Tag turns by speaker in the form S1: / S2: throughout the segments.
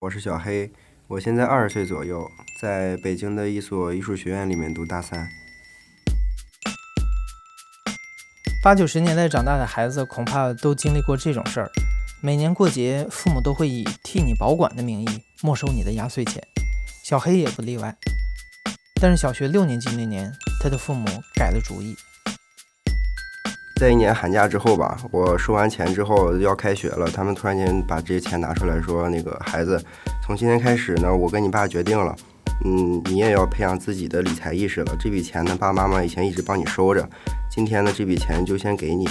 S1: 我是小黑，我现在二十岁左右，在北京的一所艺术学院里面读大三。
S2: 八九十年代长大的孩子恐怕都经历过这种事儿：每年过节，父母都会以替你保管的名义没收你的压岁钱，小黑也不例外。但是小学六年级那年，他的父母改了主意。
S1: 在一年寒假之后吧，我收完钱之后要开学了，他们突然间把这些钱拿出来说：“那个孩子，从今天开始呢，我跟你爸决定了，嗯，你也要培养自己的理财意识了。这笔钱呢，爸爸妈妈以前一直帮你收着，今天呢，这笔钱就先给你，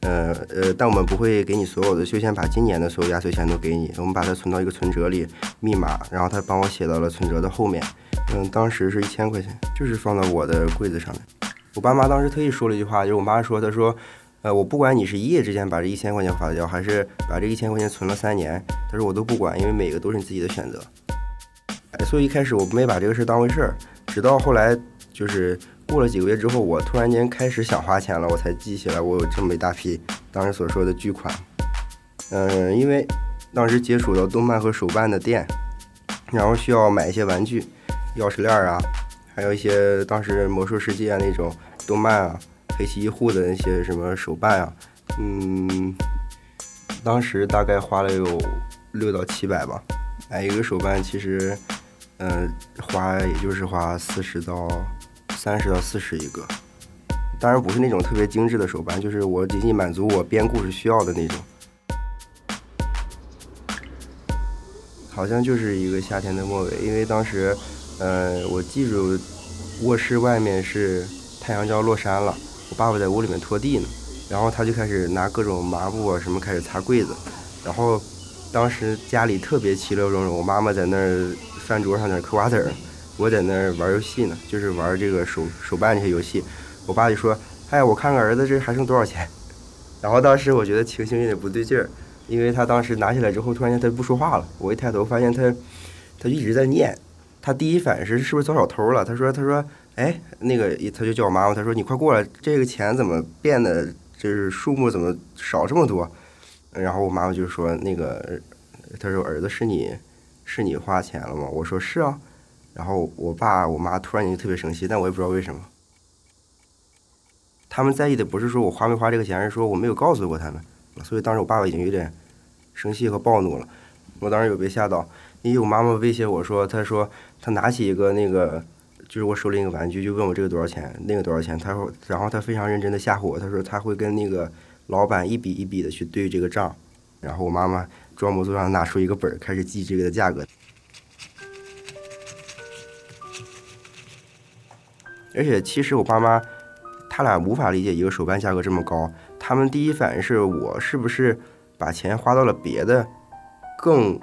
S1: 呃呃，但我们不会给你所有的，就先把今年的所有压岁钱都给你，我们把它存到一个存折里，密码，然后他帮我写到了存折的后面，嗯，当时是一千块钱，就是放到我的柜子上面。”我爸妈当时特意说了一句话，就是我妈说：“她说，呃，我不管你是一夜之间把这一千块钱花掉，还是把这一千块钱存了三年，她说我都不管，因为每个都是你自己的选择。”，所以一开始我没把这个事当回事儿，直到后来就是过了几个月之后，我突然间开始想花钱了，我才记起来我有这么一大批当时所说的巨款。嗯，因为当时接触到动漫和手办的店，然后需要买一些玩具，钥匙链啊。还有一些当时魔兽世界那种动漫啊，黑崎一护的那些什么手办啊，嗯，当时大概花了有六到七百吧，买一个手办其实，嗯，花也就是花四十到三十到四十一个，当然不是那种特别精致的手办，就是我仅仅满足我编故事需要的那种，好像就是一个夏天的末尾，因为当时。呃，我记住，卧室外面是太阳就要落山了，我爸爸在屋里面拖地呢，然后他就开始拿各种抹布啊什么开始擦柜子，然后当时家里特别其乐融融，我妈妈在那儿饭桌上那嗑瓜子儿，我在那儿玩游戏呢，就是玩这个手手办这些游戏，我爸就说，哎，我看看儿子这还剩多少钱，然后当时我觉得情形有点不对劲儿，因为他当时拿起来之后，突然间他不说话了，我一抬头发现他，他一直在念。他第一反应是是不是遭小偷了？他说：“他说，哎，那个，他就叫我妈妈。他说：‘你快过来，这个钱怎么变得就是数目怎么少这么多？’然后我妈妈就说：‘那个，他说儿子是你，是你花钱了吗？’我说：‘是啊。’然后我爸我妈突然间就特别生气，但我也不知道为什么。他们在意的不是说我花没花这个钱，而是说我没有告诉过他们。所以当时我爸爸已经有点生气和暴怒了。我当时有被吓到。”因为我妈妈威胁我说：“她说她拿起一个那个，就是我手里一个玩具，就问我这个多少钱，那个多少钱。她说，然后她非常认真的吓唬我，她说她会跟那个老板一笔一笔的去对这个账。然后我妈妈装模作样拿出一个本儿，开始记这个的价格。而且其实我爸妈他俩无法理解一个手办价格这么高，他们第一反应是我是不是把钱花到了别的更。”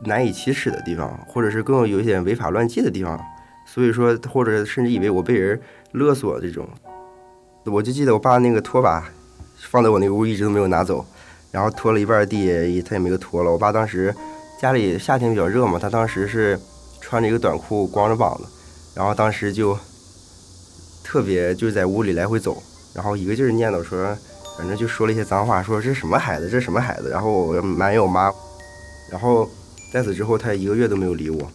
S1: 难以启齿的地方，或者是更有一点违法乱纪的地方，所以说，或者甚至以为我被人勒索这种，我就记得我爸那个拖把放在我那屋一直都没有拿走，然后拖了一半地，他也没有拖了。我爸当时家里夏天比较热嘛，他当时是穿着一个短裤，光着膀子，然后当时就特别就在屋里来回走，然后一个劲儿念叨说，反正就说了一些脏话，说这什么孩子，这什么孩子，然后我埋怨我妈，然后。在此之后，他一个月都没有理我。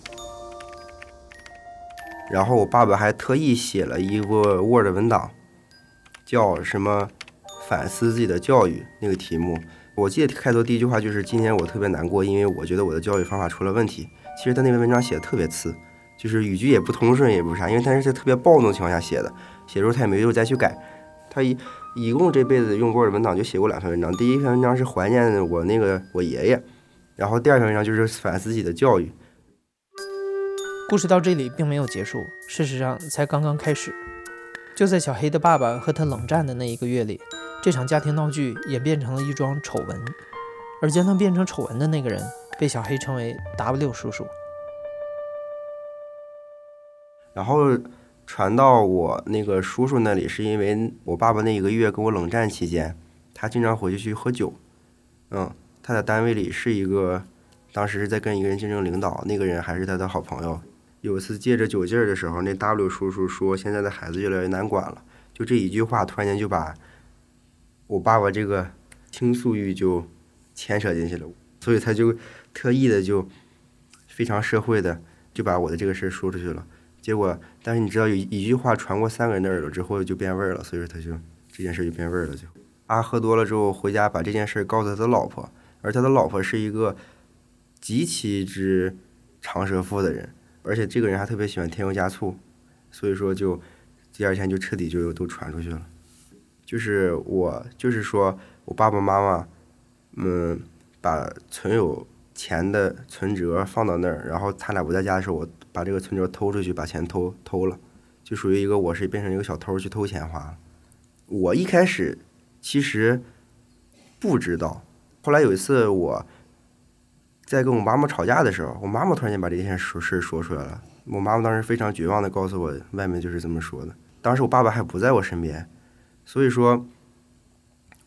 S1: 然后我爸爸还特意写了一个 Word 文档，叫什么“反思自己的教育”那个题目。我记得开头第一句话就是：“今天我特别难过，因为我觉得我的教育方法出了问题。”其实他那篇文章写的特别次，就是语句也不通顺，也不啥，因为他是在特别暴怒的情况下写的。写的时候他也没有再去改。他一一共这辈子用 Word 文档就写过两篇文章，第一篇文章是怀念我那个我爷爷。然后第二篇文章就是反思自己的教育。
S2: 故事到这里并没有结束，事实上才刚刚开始。就在小黑的爸爸和他冷战的那一个月里，这场家庭闹剧演变成了一桩丑闻，而将它变成丑闻的那个人被小黑称为 W 叔叔。
S1: 然后传到我那个叔叔那里，是因为我爸爸那一个月跟我冷战期间，他经常回去去喝酒，嗯。他在单位里是一个，当时是在跟一个人竞争领导，那个人还是他的好朋友。有一次借着酒劲儿的时候，那 W 叔叔说：“现在的孩子越来越难管了。”就这一句话，突然间就把我爸爸这个倾诉欲就牵扯进去了，所以他就特意的就非常社会的就把我的这个事儿说出去了。结果，但是你知道，有一句话传过三个人的耳朵之后就变味儿了，所以说他就这件事儿就变味儿了。就啊，喝多了之后回家把这件事告诉他的老婆，而他的老婆是一个极其之长舌妇的人，而且这个人还特别喜欢添油加醋，所以说就第二天就彻底就都传出去了。就是我，就是说我爸爸妈妈，嗯，把存有钱的存折放到那儿，然后他俩不在家的时候，我把这个存折偷出去，把钱偷偷了，就属于一个我是变成一个小偷去偷钱花了。我一开始其实不知道，后来有一次我在跟我妈妈吵架的时候，我妈妈突然间把这件事事说出来了。我妈妈当时非常绝望的告诉我，外面就是这么说的。当时我爸爸还不在我身边。所以说，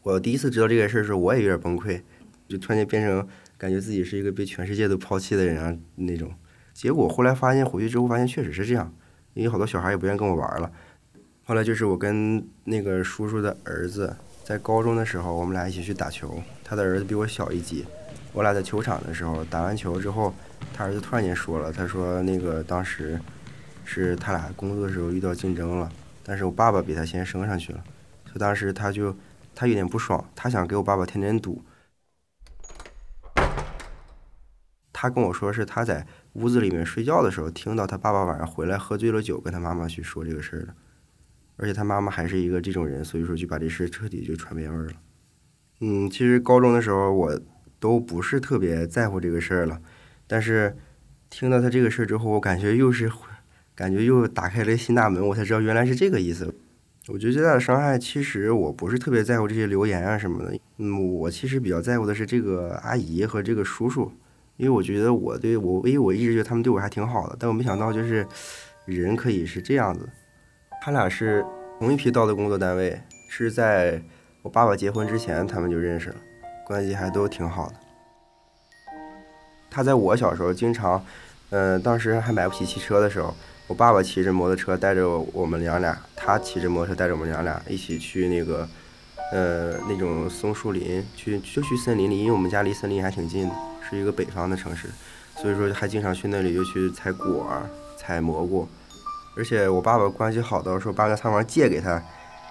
S1: 我第一次知道这个事儿的时候，我也有点崩溃，就突然间变成感觉自己是一个被全世界都抛弃的人啊那种。结果后来发现回去之后发现确实是这样，因为好多小孩也不愿意跟我玩了。后来就是我跟那个叔叔的儿子在高中的时候，我们俩一起去打球，他的儿子比我小一级。我俩在球场的时候打完球之后，他儿子突然间说了，他说那个当时是他俩工作的时候遇到竞争了，但是我爸爸比他先升上去了。就当时他就他有点不爽，他想给我爸爸添点堵。他跟我说是他在屋子里面睡觉的时候听到他爸爸晚上回来喝醉了酒，跟他妈妈去说这个事儿的。而且他妈妈还是一个这种人，所以说就把这事彻底就传遍味儿了。嗯，其实高中的时候我都不是特别在乎这个事儿了，但是听到他这个事儿之后，我感觉又是感觉又打开了新大门，我才知道原来是这个意思。我觉得最大的伤害，其实我不是特别在乎这些留言啊什么的。嗯，我其实比较在乎的是这个阿姨和这个叔叔，因为我觉得我对我，因为我一直觉得他们对我还挺好的，但我没想到就是人可以是这样子。他俩是同一批到的工作单位，是在我爸爸结婚之前他们就认识了，关系还都挺好的。他在我小时候经常，嗯，当时还买不起汽车的时候。我爸爸骑着摩托车带着我们娘俩，他骑着摩托车带着我们娘俩一起去那个，呃，那种松树林，去就去森林里，因为我们家离森林还挺近的，是一个北方的城市，所以说还经常去那里就去采果、采蘑菇，而且我爸爸关系好到说把那仓房借给他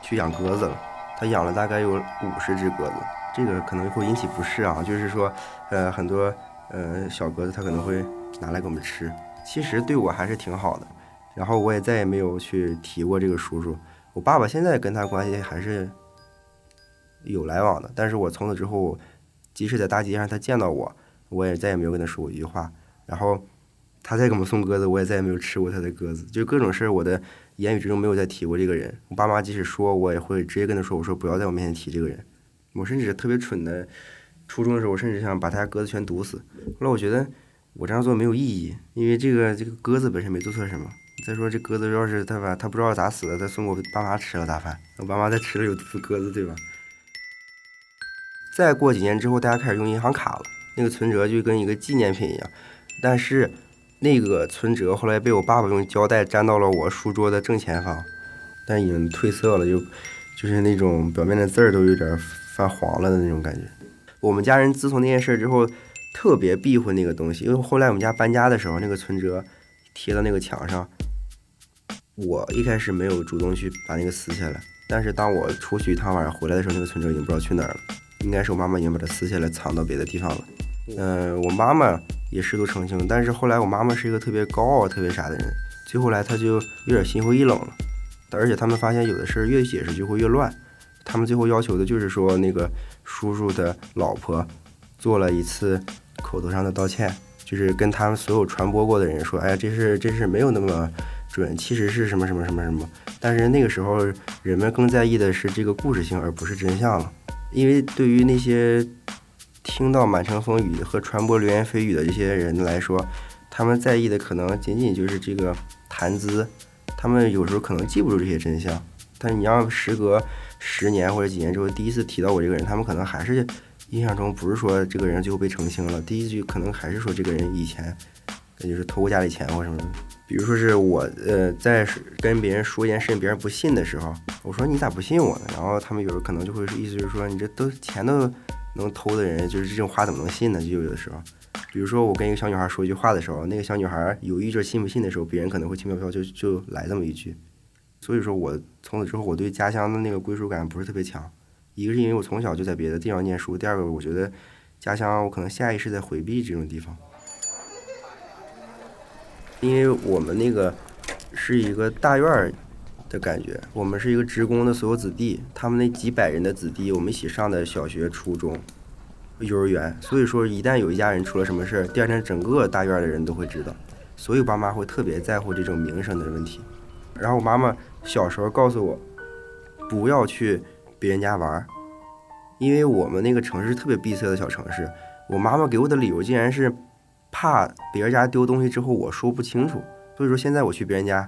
S1: 去养鸽子了，他养了大概有五十只鸽子，这个可能会引起不适啊，就是说，呃，很多呃小鸽子他可能会拿来给我们吃，其实对我还是挺好的。然后我也再也没有去提过这个叔叔。我爸爸现在跟他关系还是有来往的，但是我从此之后，即使在大街上他见到我，我也再也没有跟他说过一句话。然后他再给我们送鸽子，我也再也没有吃过他的鸽子。就各种事儿，我的言语之中没有再提过这个人。我爸妈即使说，我也会直接跟他说：“我说不要在我面前提这个人。”我甚至特别蠢的，初中的时候，我甚至想把他家鸽子全毒死。后来我觉得我这样做没有意义，因为这个这个鸽子本身没做错什么。再说这鸽子要是他把他不知道咋死的，他送给我爸妈吃了咋办？我爸妈再吃了有毒鸽子对吧？再过几年之后，大家开始用银行卡了，那个存折就跟一个纪念品一样。但是那个存折后来被我爸爸用胶带粘到了我书桌的正前方，但已经褪色了，就就是那种表面的字儿都有点泛黄了的那种感觉。我们家人自从那件事之后，特别避讳那个东西，因为后来我们家搬家的时候，那个存折贴到那个墙上。我一开始没有主动去把那个撕下来，但是当我出去一趟晚上回来的时候，那个存折已经不知道去哪儿了。应该是我妈妈已经把它撕下来藏到别的地方了。嗯，我妈妈也试图澄清，但是后来我妈妈是一个特别高傲、特别傻的人，最后来她就有点心灰意冷了。而且他们发现有的事儿越解释就会越乱，他们最后要求的就是说那个叔叔的老婆做了一次口头上的道歉，就是跟他们所有传播过的人说，哎呀，这事这事没有那么。准其实是什么什么什么什么，但是那个时候人们更在意的是这个故事性，而不是真相了。因为对于那些听到满城风雨和传播流言蜚语的这些人来说，他们在意的可能仅仅就是这个谈资，他们有时候可能记不住这些真相。但你要时隔十年或者几年之后第一次提到我这个人，他们可能还是印象中不是说这个人最后被澄清了，第一句可能还是说这个人以前那就是偷过家里钱或什么的。比如说是我，呃，在跟别人说一件事情，别人不信的时候，我说你咋不信我呢？然后他们有时候可能就会意思就是说，你这都钱都能偷的人，就是这种话怎么能信呢？就有的时候，比如说我跟一个小女孩说一句话的时候，那个小女孩犹豫着信不信的时候，别人可能会轻飘飘就就来这么一句。所以说我从此之后，我对家乡的那个归属感不是特别强。一个是因为我从小就在别的地方念书，第二个我觉得家乡我可能下意识在回避这种地方。因为我们那个是一个大院儿的感觉，我们是一个职工的所有子弟，他们那几百人的子弟，我们一起上的小学、初中。幼儿园，所以说一旦有一家人出了什么事儿，第二天整个大院的人都会知道，所以爸妈会特别在乎这种名声的问题。然后我妈妈小时候告诉我，不要去别人家玩，因为我们那个城市特别闭塞的小城市。我妈妈给我的理由竟然是怕别人家丢东西之后我说不清楚，所以说现在我去别人家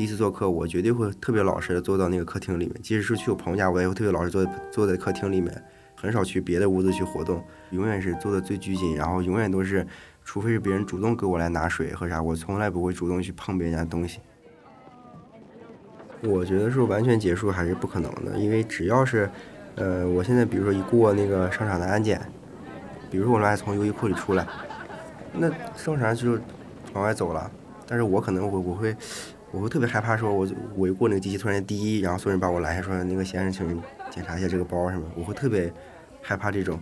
S1: 第一次做客，我绝对会特别老实的坐到那个客厅里面，即使是去我朋友家，我也会特别老实坐坐在客厅里面。很少去别的屋子去活动，永远是坐的最拘谨，然后永远都是，除非是别人主动给我来拿水喝啥，我从来不会主动去碰别人家东西。我觉得说完全结束还是不可能的，因为只要是，呃，我现在比如说一过那个商场的安检，比如说我们俩从优衣库里出来，那正常就往外走了，但是我可能我我会我会特别害怕，说我我一过那个机器突然滴，然后所有人把我拦下，说那个先生，请检查一下这个包什么，我会特别。害怕这种，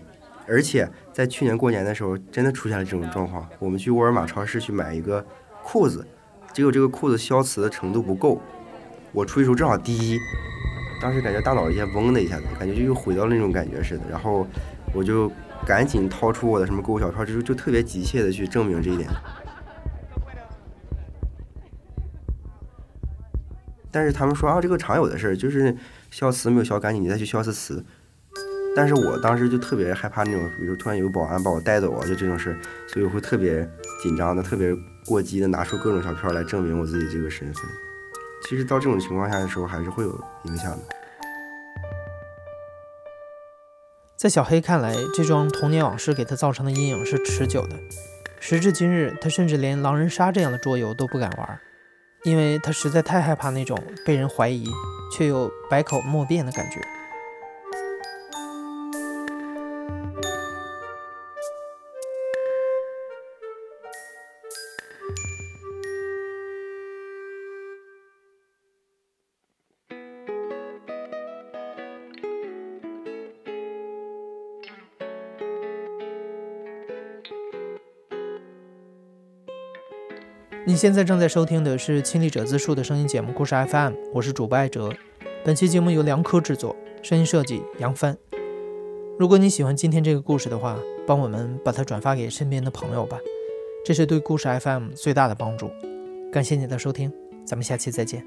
S1: 而且在去年过年的时候，真的出现了这种状况。我们去沃尔玛超市去买一个裤子，结果这个裤子消磁的程度不够，我出去时候正好滴，当时感觉大脑一下嗡的一下子，感觉就又回到那种感觉似的。然后我就赶紧掏出我的什么购物小票，就就特别急切的去证明这一点。但是他们说啊，这个常有的事儿，就是消磁没有消干净，你再去消次磁。但是我当时就特别害怕那种，比如突然有保安把我带走啊，就这种事，所以我会特别紧张的，特别过激的拿出各种小票来证明我自己这个身份。其实到这种情况下的时候，还是会有影响的。
S2: 在小黑看来，这桩童年往事给他造成的阴影是持久的。时至今日，他甚至连狼人杀这样的桌游都不敢玩，因为他实在太害怕那种被人怀疑却又百口莫辩的感觉。你现在正在收听的是亲历者自述的声音节目《故事 FM》，我是主播艾哲。本期节目由梁科制作，声音设计杨帆。如果你喜欢今天这个故事的话，帮我们把它转发给身边的朋友吧，这是对故事 FM 最大的帮助。感谢你的收听，咱们下期再见。